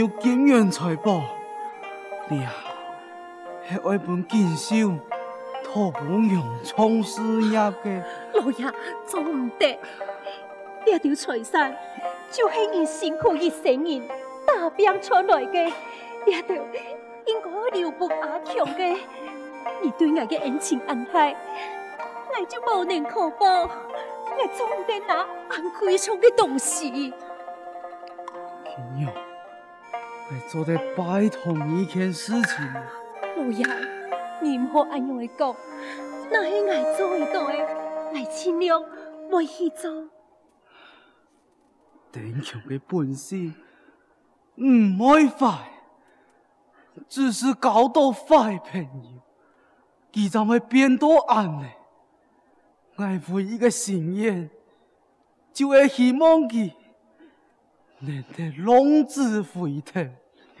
有金元财宝，你啊，系爱本锦绣，托付用创事业嘅。老爷做唔得，呢条财产就系你辛苦一生人打拼出来嘅，呢条应该留给阿强嘅。你对我嘅恩情恩爱，我就无能可报，我做唔得拿安贵重嘅东西。天佑，我做得拜托你一件事情。老爷，你唔好安样的讲，那系我做得到嘅，我尽量袂去做。顶强嘅本事唔会坏，只是搞到坏朋友，佢就会变多暗嘞。我唯一个心愿，就会希望佢。能得浪子回头，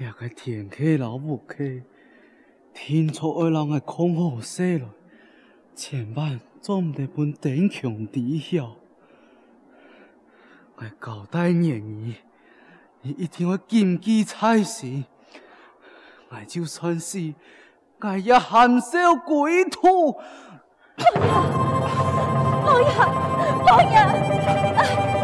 两个天客老母客，听错二郎的空好些了，千万做唔得本顶穷底小。我交代言语，你一定要谨记在心。我就算是，我也含笑归途。老爷，老爷，老爷。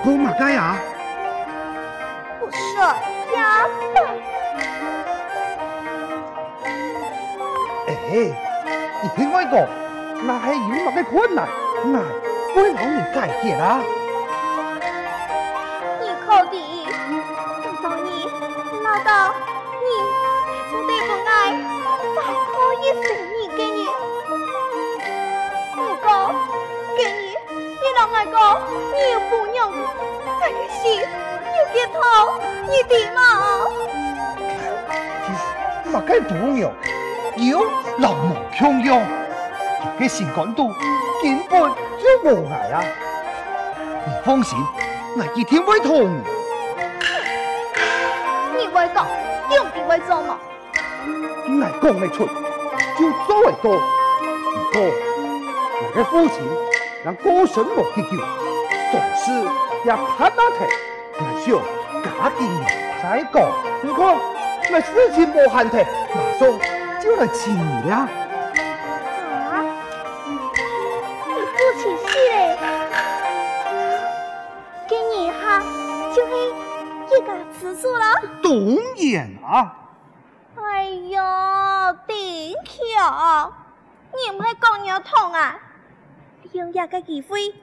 唔过嘛该啊？不说也罢。哎。你听我讲，那还有那个困难，那我老你解决啊！心有点痛，你的嘛？其实，乜嘅不用，有。老毛强用，佢心肝肚根本就无碍啊！你放心，我一定会痛你。你会讲，用定会做吗？我讲得出，就做得到。不过，我的父亲让高声无结局，丧事也拍打退，我想家境再讲。你看，我事情无限退，马上。就来请你了。啊？你父亲死嘞？给你哈，就是一个吃素了。当然啊。哎呦，丁巧，你唔系讲要痛啊？用一个机会，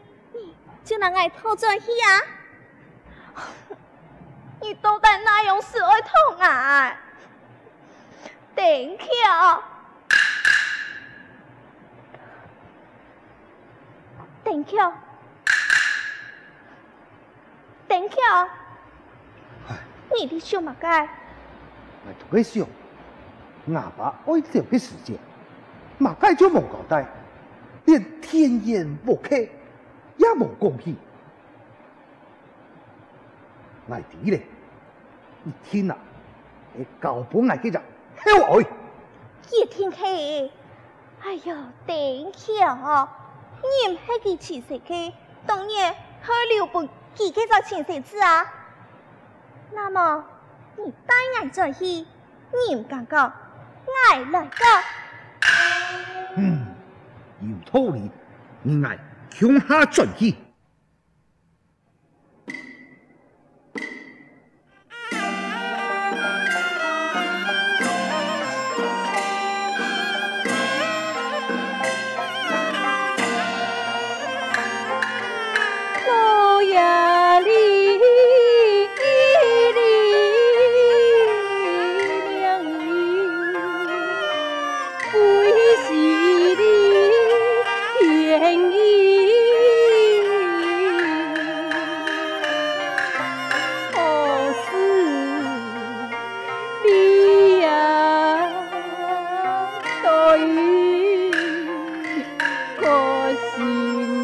你就能爱偷转去啊？你到底哪样时会痛啊？丁巧，丁巧，丁巧，你的小马盖，我同佢想，阿爸爱走嘅时间，马盖就冇交代，连甜言蜜语也冇讲起，爱弟咧，你听啊，你搞本来嘅就。好爱，一天起，哎呦，丁巧，你唔系佢亲生嘅，当年佢留不几个做亲生子啊？那么你带俺转去，你唔敢讲，俺来讲。嗯，有道理，你爱向下 E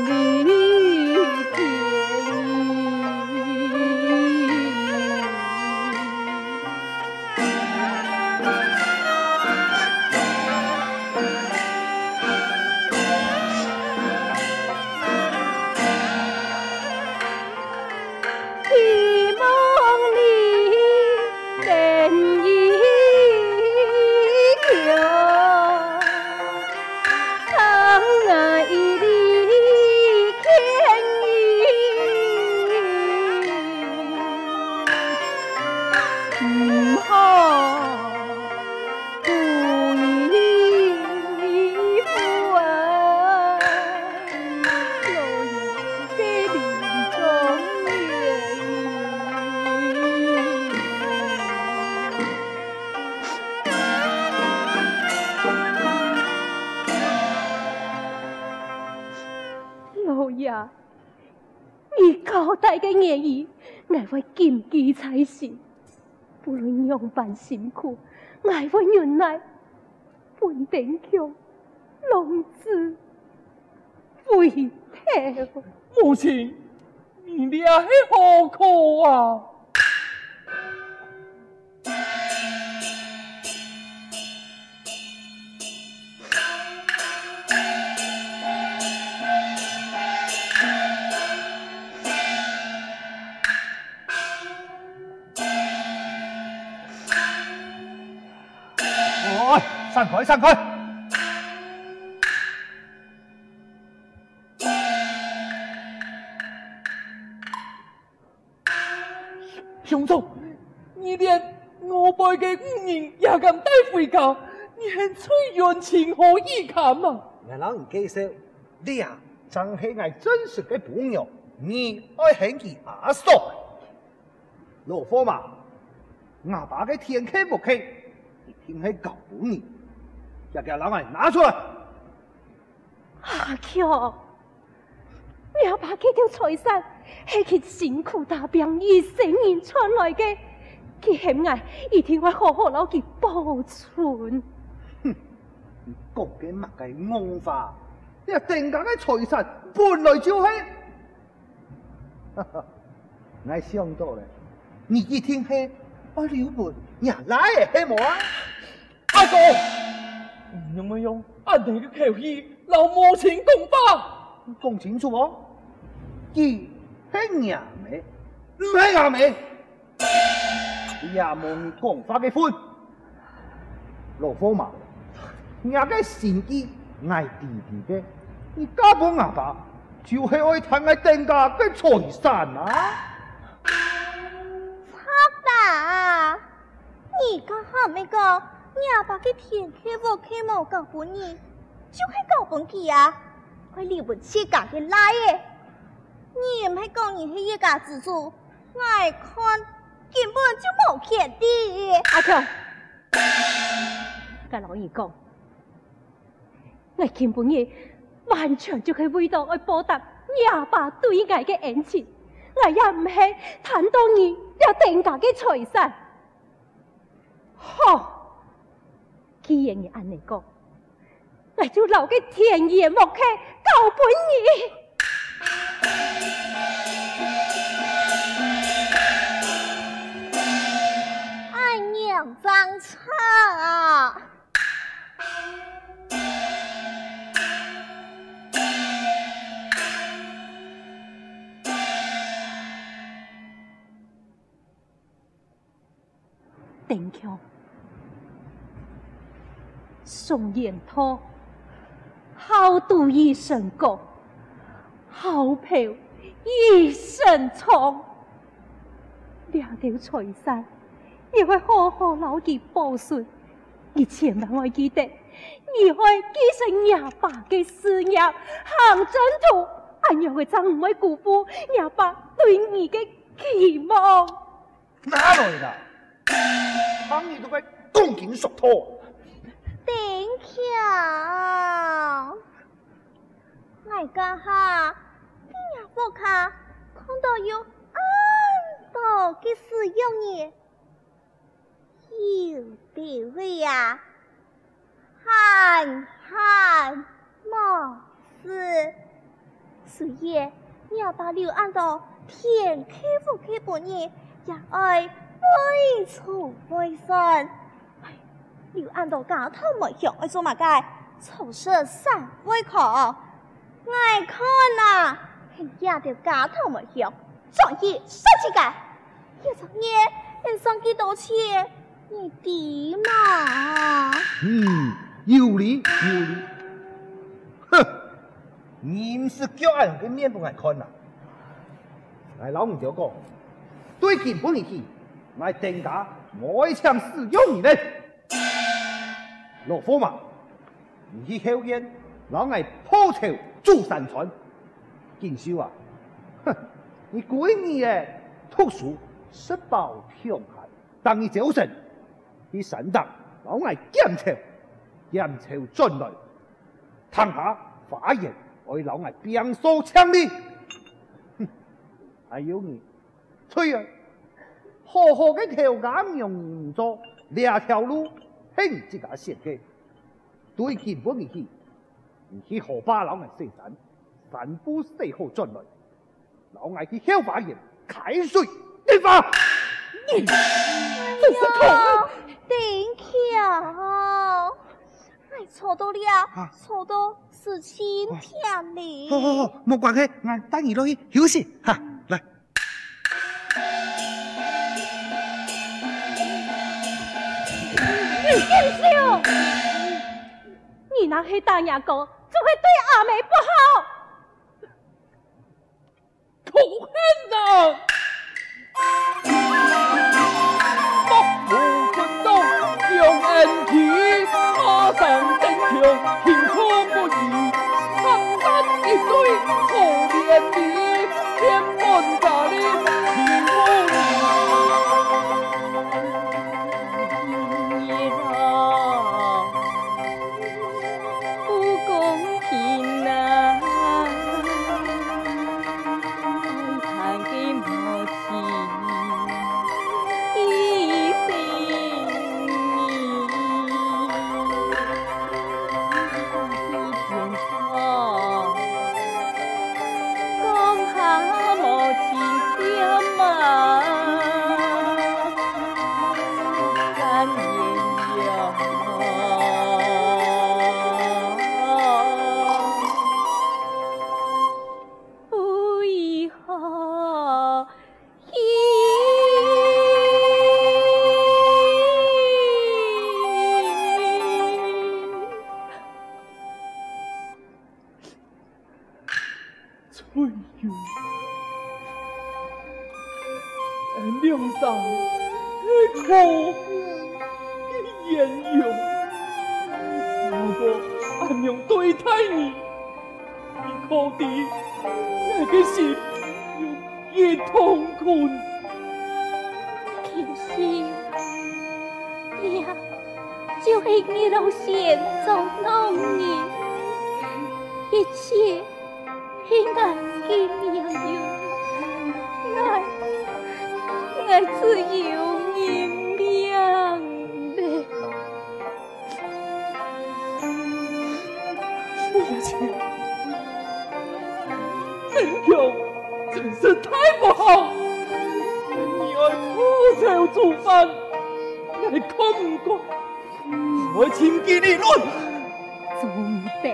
转去。不论样般辛苦，我会忍耐，本丁巧，浪子回头。母亲，你俩系何苦啊？散开，散开！兄长，你连我辈嘅五人也敢带回家，你系催怨情何以堪啊？我老人介绍，你啊，真系我真实嘅朋友，你爱恨佢阿叔。老骆马，我爸嘅天客不客，一定系搞你，要叫老外拿出来。阿强，你阿爸这条财产系佢辛苦打拼一生人赚来嘅，佢险爱一定会好好留佢保存。哼，你讲嘅乜嘅谎话？你定价嘅财产本来就系，哈哈，我想到了。你一听系我刘本，你来也系么？阿哥，用没用阿弟嘅口气，老无情公吧？讲清楚哦，佢系阿妹，唔系阿妹。阿门讲法嘅分，老骆马，阿个心机爱弟弟嘅，你家婆阿爸就系爱贪爱定价嘅财产啊！家下咪讲，你阿爸嘅天客我客冇搞本你，就系搞本佢啊！我离不起家嘅来嘅，你唔系讲你系一家之主，我看根本就冇欠的。阿强，跟老二讲，我根本嘢完全就系为到去报答你阿爸对我嘅恩情，我也唔系贪到你有定价嘅财产。好，既然你按你讲，那就留给田野牧客交本儿。哎娘，张差！定强。宋延涛，好赌一身功，好嫖一身仓。两条财产，你会好好牢记保存。你千万要记得，你会继承你阿爸嘅事业，行征途，俺样会真唔会辜负你阿爸对你嘅期望。哪来的？当你都快恭敬受托。定强，我家下今日屋卡看到有安多嘅使用呢，有地位呀，憨憨冇事，所以你要把刘安多天开福开本年，也爱为错为顺。刘安多家头没向，爱做乜嘅？丑事三回可，爱看呐啊！家条家头没向，所以说起个，一十年，人生几多钱？你点嘛？嗯，有理有理。哼，你唔是叫俺个面不爱看呐？来，老母就讲，对金不离去，来定价，我一枪使用你嘞。老骆马，你去后院，老爱破仇祝山川。金秀啊，哼，你闺女诶，读书识报强悍，当你走神，你山当老爱检筹，检筹转来，堂下发言为老爱鞭数千里。哼，还有你，翠儿，好好嘅条件用做两条路。嘿，这个设计对金不离去，你去河坝老爱西山，三步四后转来，老爱去小花园开水一发。哎呀，定强，哎，错到了，错到是晴天哩。好好好，莫关系，我带你落去休息哈。那黑大牙狗，只会对阿妹不好。痛恨呐！莫负君道，用恩情，马上登场，情况不义，单单一对。如果俺娘对待你你到底那个心有多痛苦呢其实就是你老先生弄你一切应该给娘用爱爱自由。真太不好。你爱苦受做饭，你爱靠唔过，我请给你论。做唔得，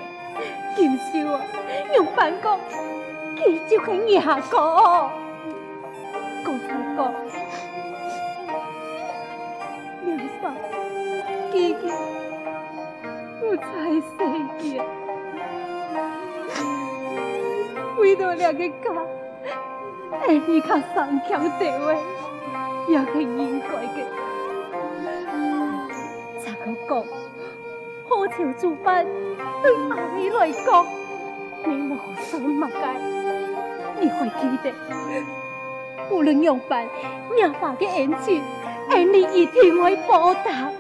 今宵啊，用饭锅，佢就会热下锅。哥哥，娘嫂，弟弟，不才世界，为到两个家。爱你看上天对我也是应该的。咋个讲好像做办对阿妹来讲你无心忘记你会记得无论娘办娘爸的恩情阿你一定会报答。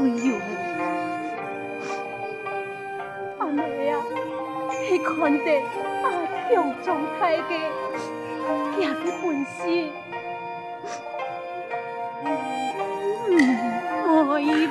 哎呦阿妹啊你看你把吊状态的这个本事你不一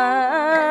mà